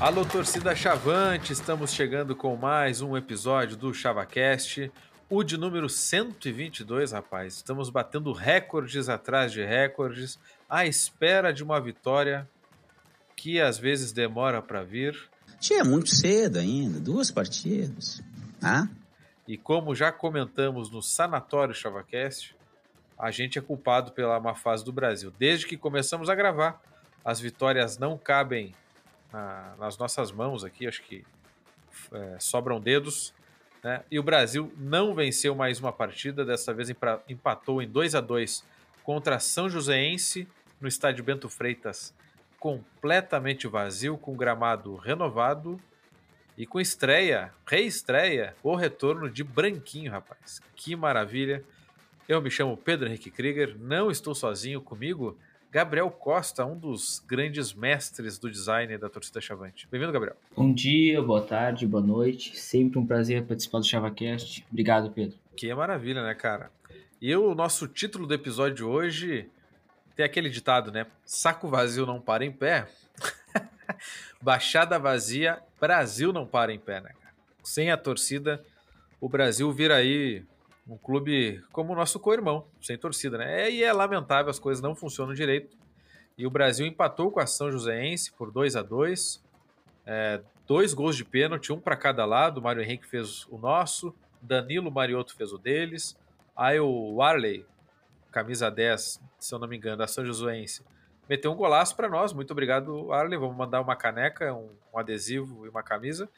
Alô, torcida Chavante, estamos chegando com mais um episódio do ChavaCast, o de número 122, rapaz. Estamos batendo recordes atrás de recordes, à espera de uma vitória que às vezes demora para vir. Tinha muito cedo ainda, duas partidas. Ah? E como já comentamos no Sanatório ChavaCast, a gente é culpado pela má fase do Brasil. Desde que começamos a gravar, as vitórias não cabem na, nas nossas mãos aqui, acho que é, sobram dedos. Né? E o Brasil não venceu mais uma partida, dessa vez empatou em 2 a 2 contra São Joséense no estádio Bento Freitas, completamente vazio, com gramado renovado e com estreia, reestreia, o retorno de Branquinho, rapaz. Que maravilha! Eu me chamo Pedro Henrique Krieger, não estou sozinho comigo. Gabriel Costa, um dos grandes mestres do design da torcida Chavante. Bem-vindo, Gabriel. Bom dia, boa tarde, boa noite. Sempre um prazer participar do ChavaCast. Obrigado, Pedro. Que maravilha, né, cara? E o nosso título do episódio de hoje tem aquele ditado, né? Saco vazio não para em pé. Baixada vazia, Brasil não para em pé, né, cara? Sem a torcida, o Brasil vira aí um clube como o nosso co-irmão, sem torcida, né? É, e é lamentável, as coisas não funcionam direito. E o Brasil empatou com a São Joséense por 2 a 2 é, Dois gols de pênalti, um para cada lado. O Mário Henrique fez o nosso, Danilo Mariotto fez o deles. Aí o Warley, camisa 10, se eu não me engano, da São Joséense, meteu um golaço para nós. Muito obrigado, Warley. Vamos mandar uma caneca, um, um adesivo e uma camisa.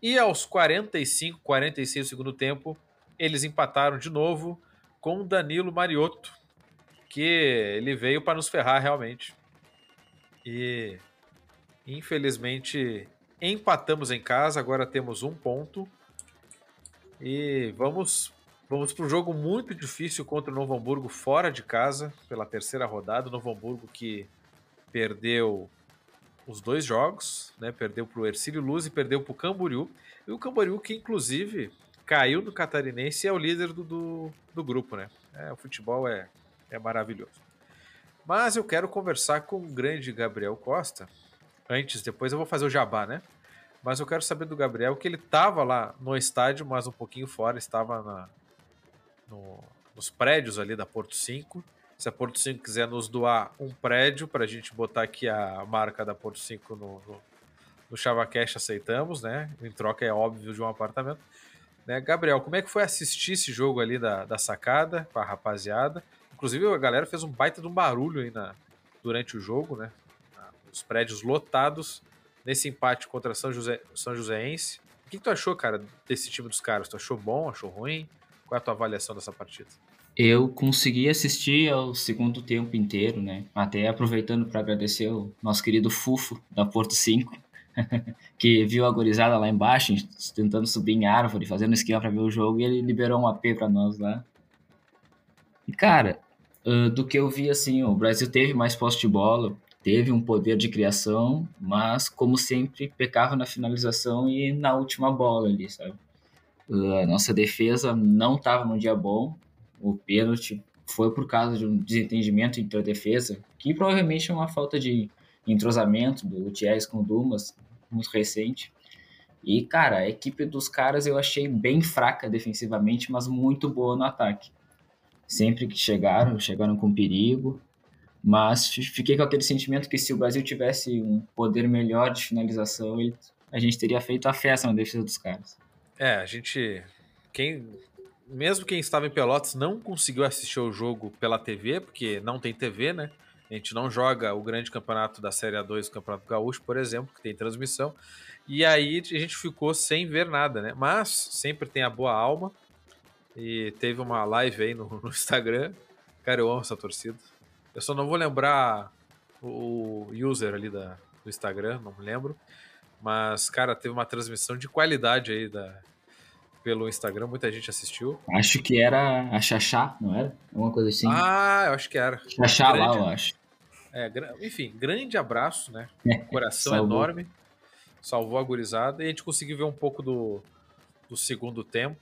E aos 45, 46 do segundo tempo, eles empataram de novo com Danilo Mariotto, que ele veio para nos ferrar realmente. E infelizmente empatamos em casa, agora temos um ponto. E vamos vamos para um jogo muito difícil contra o Novo Hamburgo fora de casa, pela terceira rodada. O Novo Hamburgo que perdeu os dois jogos, né? Perdeu para o Ercílio Luz e perdeu para o Camboriú. E o Camboriú que, inclusive, caiu no Catarinense e é o líder do, do, do grupo, né? É, o futebol é, é maravilhoso. Mas eu quero conversar com o grande Gabriel Costa. Antes, depois eu vou fazer o jabá, né? Mas eu quero saber do Gabriel que ele estava lá no estádio, mas um pouquinho fora, estava na, no, nos prédios ali da Porto 5. Se a Porto 5 quiser nos doar um prédio para a gente botar aqui a marca da Porto 5 no, no, no aceitamos, né? Em troca, é óbvio, de um apartamento. Né? Gabriel, como é que foi assistir esse jogo ali da, da sacada com a rapaziada? Inclusive, a galera fez um baita de um barulho aí na, durante o jogo, né? Os prédios lotados nesse empate contra São, José, São Joséense. O que, que tu achou, cara, desse time dos caras? Tu achou bom, achou ruim? Qual é a tua avaliação dessa partida? Eu consegui assistir ao segundo tempo inteiro, né? Até aproveitando para agradecer o nosso querido Fufo da Porto 5, que viu a gorizada lá embaixo, tentando subir em árvore, fazendo esquema para ver o jogo, e ele liberou um AP para nós lá. E, cara, do que eu vi, assim, o Brasil teve mais posse de bola, teve um poder de criação, mas, como sempre, pecava na finalização e na última bola ali, sabe? A nossa defesa não estava num dia bom, o pênalti foi por causa de um desentendimento entre a defesa, que provavelmente é uma falta de entrosamento do Thierry com o Dumas, muito recente. E, cara, a equipe dos caras eu achei bem fraca defensivamente, mas muito boa no ataque. Sempre que chegaram, chegaram com perigo. Mas fiquei com aquele sentimento que se o Brasil tivesse um poder melhor de finalização, ele, a gente teria feito a festa na defesa dos caras. É, a gente. Quem, mesmo quem estava em Pelotas não conseguiu assistir o jogo pela TV, porque não tem TV, né? A gente não joga o grande campeonato da Série A2, o Campeonato Gaúcho, por exemplo, que tem transmissão. E aí a gente ficou sem ver nada, né? Mas sempre tem a boa alma. E teve uma live aí no, no Instagram. Cara, eu amo essa torcida. Eu só não vou lembrar o user ali da, do Instagram, não me lembro. Mas, cara, teve uma transmissão de qualidade aí da, pelo Instagram, muita gente assistiu. Acho que era a Xaxá, não era? Alguma coisa assim. Ah, eu acho que era. Xaxá lá, eu acho. É, enfim, grande abraço, né? Coração enorme. Salvou a gurizada. E a gente conseguiu ver um pouco do, do segundo tempo.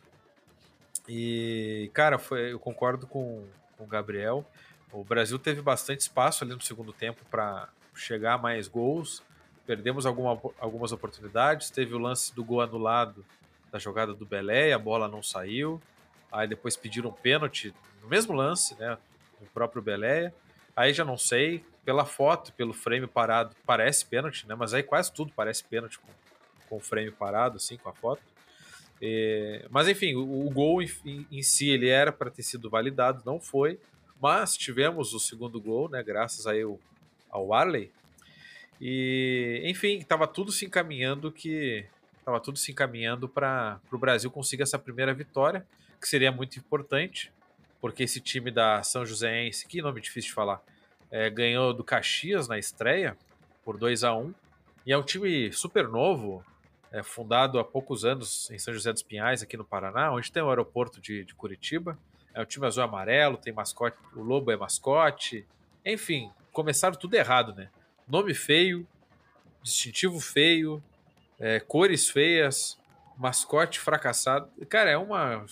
E, cara, foi, eu concordo com, com o Gabriel. O Brasil teve bastante espaço ali no segundo tempo para chegar a mais gols. perdemos alguma, algumas oportunidades. Teve o lance do gol anulado da jogada do Belé, a bola não saiu. Aí depois pediram um pênalti no mesmo lance, né? O próprio Belé. Aí já não sei. Pela foto, pelo frame parado, parece pênalti, né? Mas aí quase tudo parece pênalti com, com o frame parado, assim, com a foto. É, mas enfim, o, o gol em, em, si ele era para ter sido validado, não foi. Mas tivemos o segundo gol, né? Graças aí ao, ao Arley. E enfim, estava tudo se encaminhando que estava tudo se encaminhando para o Brasil conseguir essa primeira vitória, que seria muito importante, porque esse time da São Joséense, que nome difícil de falar, é, ganhou do Caxias na estreia por 2 a 1 e é um time super novo, é, fundado há poucos anos em São José dos Pinhais, aqui no Paraná, onde tem o aeroporto de, de Curitiba. É um time azul e amarelo, tem mascote, o Lobo é mascote. Enfim, começaram tudo errado, né? Nome feio, distintivo feio, é, cores feias, mascote fracassado. Cara, é uma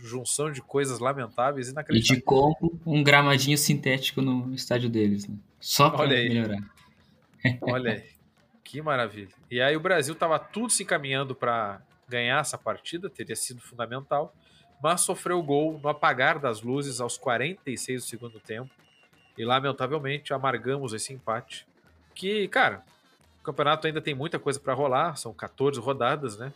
junção de coisas lamentáveis e inacreditáveis. E de como um gramadinho sintético no estádio deles, né? Só para melhorar. Olha aí, que maravilha. E aí o Brasil estava tudo se encaminhando para ganhar essa partida, teria sido fundamental, mas sofreu o gol no apagar das luzes aos 46 do segundo tempo. E lamentavelmente amargamos esse empate. Que, cara, o campeonato ainda tem muita coisa para rolar, são 14 rodadas, né?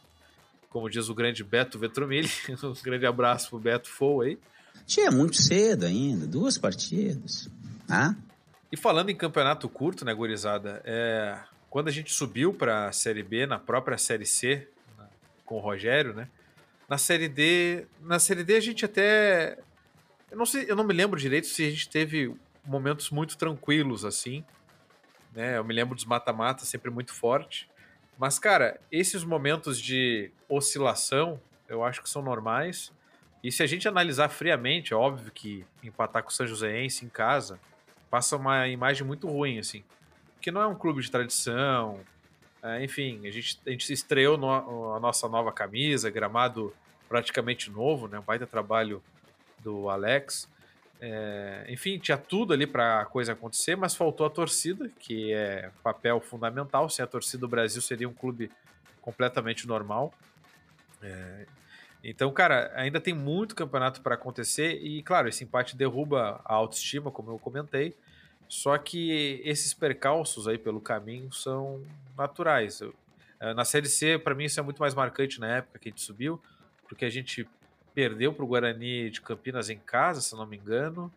Como diz o grande Beto Vetromilli. um grande abraço pro Beto Fou aí. Tinha muito cedo ainda, duas partidas. Ah? E falando em campeonato curto, né, gurizada? É, quando a gente subiu para a Série B, na própria Série C, com o Rogério, né? Na Série D, na Série D a gente até eu não sei, eu não me lembro direito se a gente teve momentos muito tranquilos assim, né? Eu me lembro dos mata-mata sempre muito forte. Mas, cara, esses momentos de oscilação eu acho que são normais. E se a gente analisar friamente, é óbvio que empatar com o São Joséense em casa passa uma imagem muito ruim, assim. Porque não é um clube de tradição. É, enfim, a gente, a gente estreou no, a nossa nova camisa, gramado praticamente novo, né? Um baita trabalho do Alex. É, enfim, tinha tudo ali para a coisa acontecer, mas faltou a torcida, que é papel fundamental. Sem a torcida, o Brasil seria um clube completamente normal. É, então, cara, ainda tem muito campeonato para acontecer e, claro, esse empate derruba a autoestima, como eu comentei. Só que esses percalços aí pelo caminho são naturais. Eu, é, na Série C, para mim, isso é muito mais marcante na época que a gente subiu, porque a gente perdeu para o Guarani de Campinas em casa, se não me engano.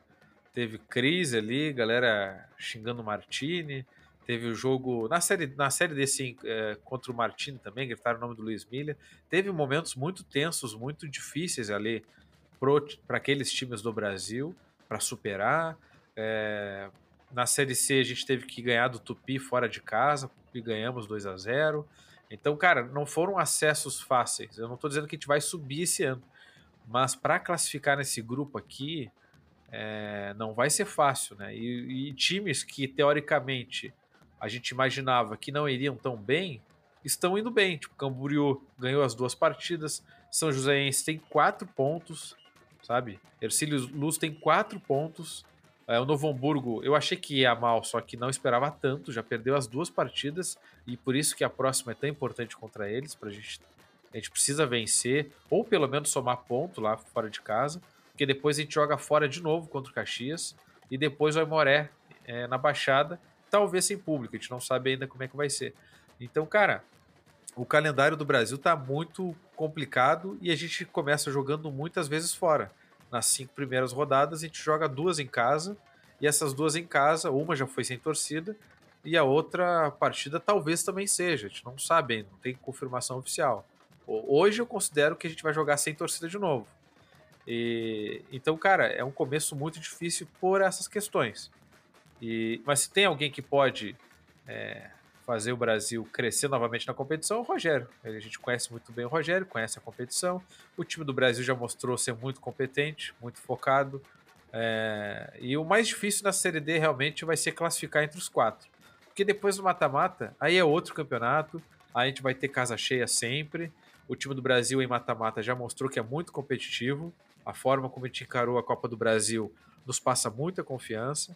Teve crise ali, galera xingando o Martini. Teve o jogo na série, na série desse é, contra o Martini também, gritaram o nome do Luiz Milha. Teve momentos muito tensos, muito difíceis ali para aqueles times do Brasil para superar. É, na série C a gente teve que ganhar do Tupi fora de casa e ganhamos 2 a 0. Então, cara, não foram acessos fáceis. Eu não estou dizendo que a gente vai subir esse ano, mas para classificar nesse grupo aqui, é, não vai ser fácil, né? E, e, times que teoricamente a gente imaginava que não iriam tão bem, estão indo bem. Tipo, Camboriú ganhou as duas partidas, São Joséense tem quatro pontos, sabe? Ercílio Luz tem quatro pontos. É, o Novo Hamburgo, eu achei que ia mal, só que não esperava tanto, já perdeu as duas partidas e por isso que a próxima é tão importante contra eles, para a gente a gente precisa vencer, ou pelo menos somar ponto lá fora de casa, porque depois a gente joga fora de novo contra o Caxias, e depois o Aimoré é, na Baixada, talvez sem público, a gente não sabe ainda como é que vai ser. Então, cara, o calendário do Brasil tá muito complicado e a gente começa jogando muitas vezes fora. Nas cinco primeiras rodadas, a gente joga duas em casa, e essas duas em casa, uma já foi sem torcida, e a outra partida talvez também seja. A gente não sabe não tem confirmação oficial. Hoje eu considero que a gente vai jogar sem torcida de novo. E, então, cara, é um começo muito difícil por essas questões. E, mas se tem alguém que pode é, fazer o Brasil crescer novamente na competição, é o Rogério. A gente conhece muito bem o Rogério, conhece a competição. O time do Brasil já mostrou ser muito competente, muito focado. É, e o mais difícil na Série D realmente vai ser classificar entre os quatro. Porque depois do mata-mata, aí é outro campeonato, aí a gente vai ter casa cheia sempre. O time do Brasil em mata-mata já mostrou que é muito competitivo. A forma como a gente encarou a Copa do Brasil nos passa muita confiança.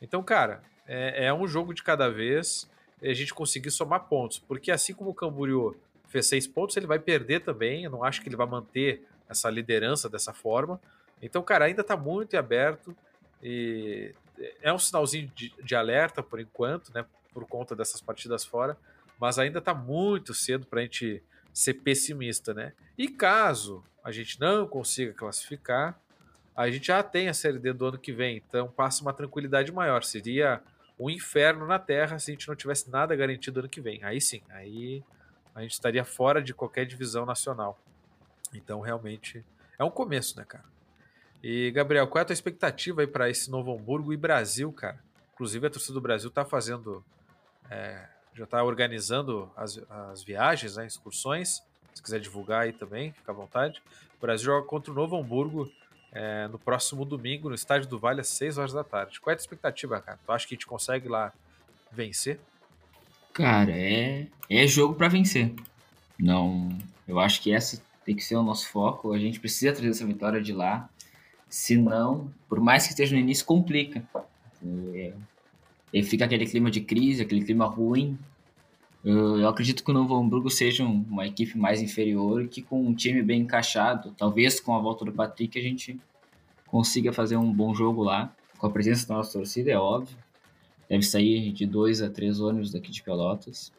Então, cara, é, é um jogo de cada vez. a gente conseguir somar pontos. Porque assim como o Camboriú fez seis pontos, ele vai perder também. Eu não acho que ele vai manter essa liderança dessa forma. Então, cara, ainda está muito aberto. E é um sinalzinho de, de, alerta por enquanto, né? Por conta dessas partidas fora. Mas ainda está muito cedo para a gente ser pessimista, né? E caso a gente não consiga classificar, a gente já tem a Série D do ano que vem. Então passa uma tranquilidade maior. Seria um inferno na Terra se a gente não tivesse nada garantido ano que vem. Aí sim, aí a gente estaria fora de qualquer divisão nacional. Então realmente é um começo, né, cara? E Gabriel, qual é a tua expectativa aí para esse Novo Hamburgo e Brasil, cara? Inclusive a torcida do Brasil tá fazendo, é, já tá organizando as, as viagens, né, excursões. Se quiser divulgar aí também, fica à vontade. O Brasil joga contra o Novo Hamburgo é, no próximo domingo, no Estádio do Vale, às 6 horas da tarde. Qual é a expectativa, cara? Tu acha que a gente consegue lá vencer? Cara, é, é jogo para vencer. Não, eu acho que essa tem que ser o nosso foco. A gente precisa trazer essa vitória de lá. Senão, por mais que esteja no início, complica. É, e fica aquele clima de crise, aquele clima ruim. Eu, eu acredito que o Novo Hamburgo seja um, uma equipe mais inferior que com um time bem encaixado, talvez com a volta do Patrick, a gente consiga fazer um bom jogo lá, com a presença da nossa torcida, é óbvio. Deve sair de dois a três ônibus daqui de Pelotas.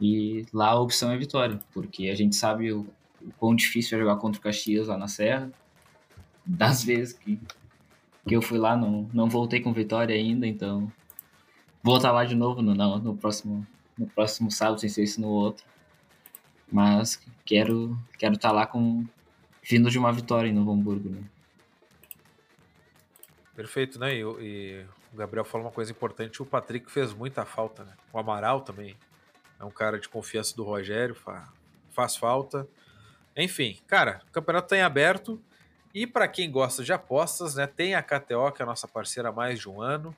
E lá a opção é vitória, porque a gente sabe o, o quão difícil é jogar contra o Caxias lá na Serra. Das vezes que, que eu fui lá, não, não voltei com vitória ainda, então vou estar lá de novo no, no, no próximo no próximo sábado, sem ser isso no outro. Mas quero quero estar tá lá com vindo de uma vitória em Novo Hamburgo, né? Perfeito, né? E, e, o Gabriel falou uma coisa importante, o Patrick fez muita falta, né? O Amaral também é um cara de confiança do Rogério, fa, faz falta. Enfim, cara, o campeonato está em aberto. E para quem gosta de apostas, né, tem a KTO, que é a nossa parceira há mais de um ano,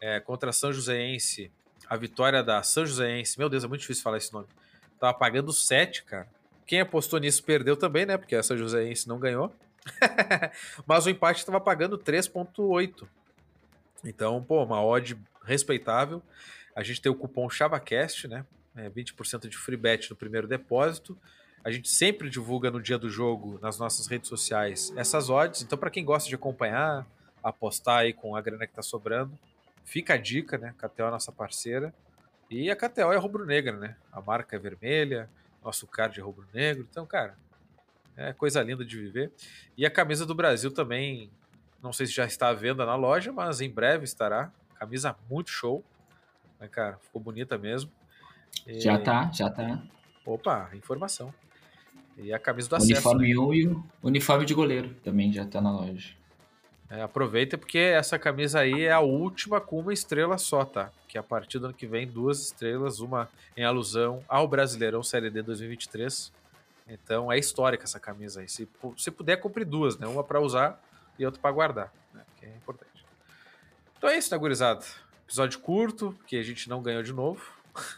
é, contra a São Joséense a vitória da São Joséense, meu Deus, é muito difícil falar esse nome. Tava pagando 7, cara. Quem apostou nisso perdeu também, né? Porque a São Joséense não ganhou. Mas o empate estava pagando 3.8. Então, pô, uma odd respeitável. A gente tem o cupom ChavaCast, né? É 20% de free bet no primeiro depósito. A gente sempre divulga no dia do jogo nas nossas redes sociais essas odds. Então, para quem gosta de acompanhar, apostar aí com a grana que tá sobrando, Fica a dica, né? KTO é nossa parceira. E a KTO é rubro-negra, né? A marca é vermelha, nosso card é rubro-negro. Então, cara, é coisa linda de viver. E a camisa do Brasil também, não sei se já está à venda na loja, mas em breve estará. Camisa muito show. Né, cara? Ficou bonita mesmo. E... Já tá, já tá. Opa, informação. E a camisa do acesso. Uniforme 1 né? e o uniforme de goleiro também já tá na loja. É, aproveita porque essa camisa aí é a última com uma estrela só, tá? Que a partir do ano que vem, duas estrelas, uma em alusão ao Brasileirão Série D 2023. Então é histórica essa camisa aí. Se, se puder, compre duas, né? Uma para usar e outra para guardar, né? Que é importante. Então é isso, né, gurizada? Episódio curto, porque a gente não ganhou de novo.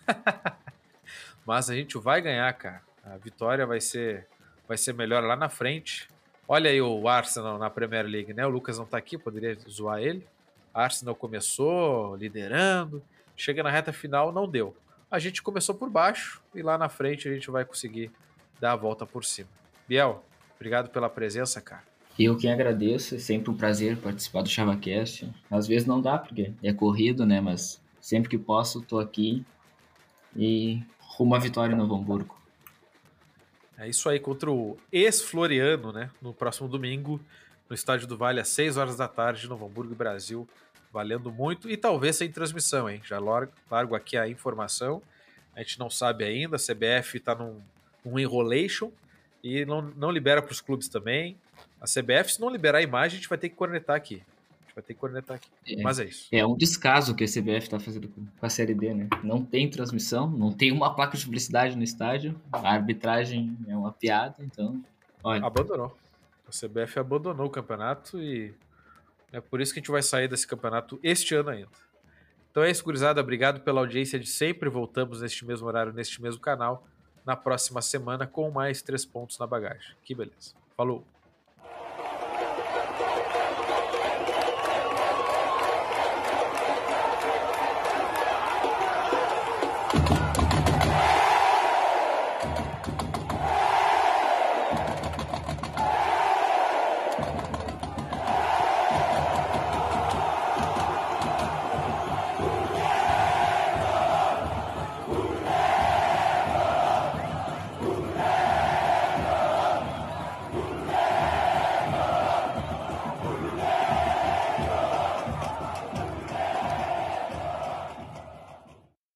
Mas a gente vai ganhar, cara. A vitória vai ser, vai ser melhor lá na frente. Olha aí o Arsenal na Premier League, né? O Lucas não tá aqui, poderia zoar ele. Arsenal começou liderando, chega na reta final, não deu. A gente começou por baixo e lá na frente a gente vai conseguir dar a volta por cima. Biel, obrigado pela presença, cara. Eu que agradeço, é sempre um prazer participar do ChavaCast. Às vezes não dá, porque é corrido, né? Mas sempre que posso, tô aqui e rumo à vitória no Hamburgo. É isso aí contra o ex-Floriano, né? No próximo domingo, no Estádio do Vale, às 6 horas da tarde, no Hamburgo, Brasil. Valendo muito e talvez sem transmissão, hein? Já largo aqui a informação. A gente não sabe ainda, a CBF está num, num enrolation e não, não libera para os clubes também. A CBF, se não liberar a imagem, a gente vai ter que cornetar aqui vai ter que cornetar aqui. É, Mas é isso. É um descaso que a CBF está fazendo com a Série D, né? Não tem transmissão, não tem uma placa de publicidade no estádio, a arbitragem é uma piada, então. Olha. Abandonou. A CBF abandonou o campeonato e é por isso que a gente vai sair desse campeonato este ano ainda. Então é isso, gurizada. Obrigado pela audiência de sempre. Voltamos neste mesmo horário, neste mesmo canal, na próxima semana, com mais três pontos na bagagem. Que beleza. Falou!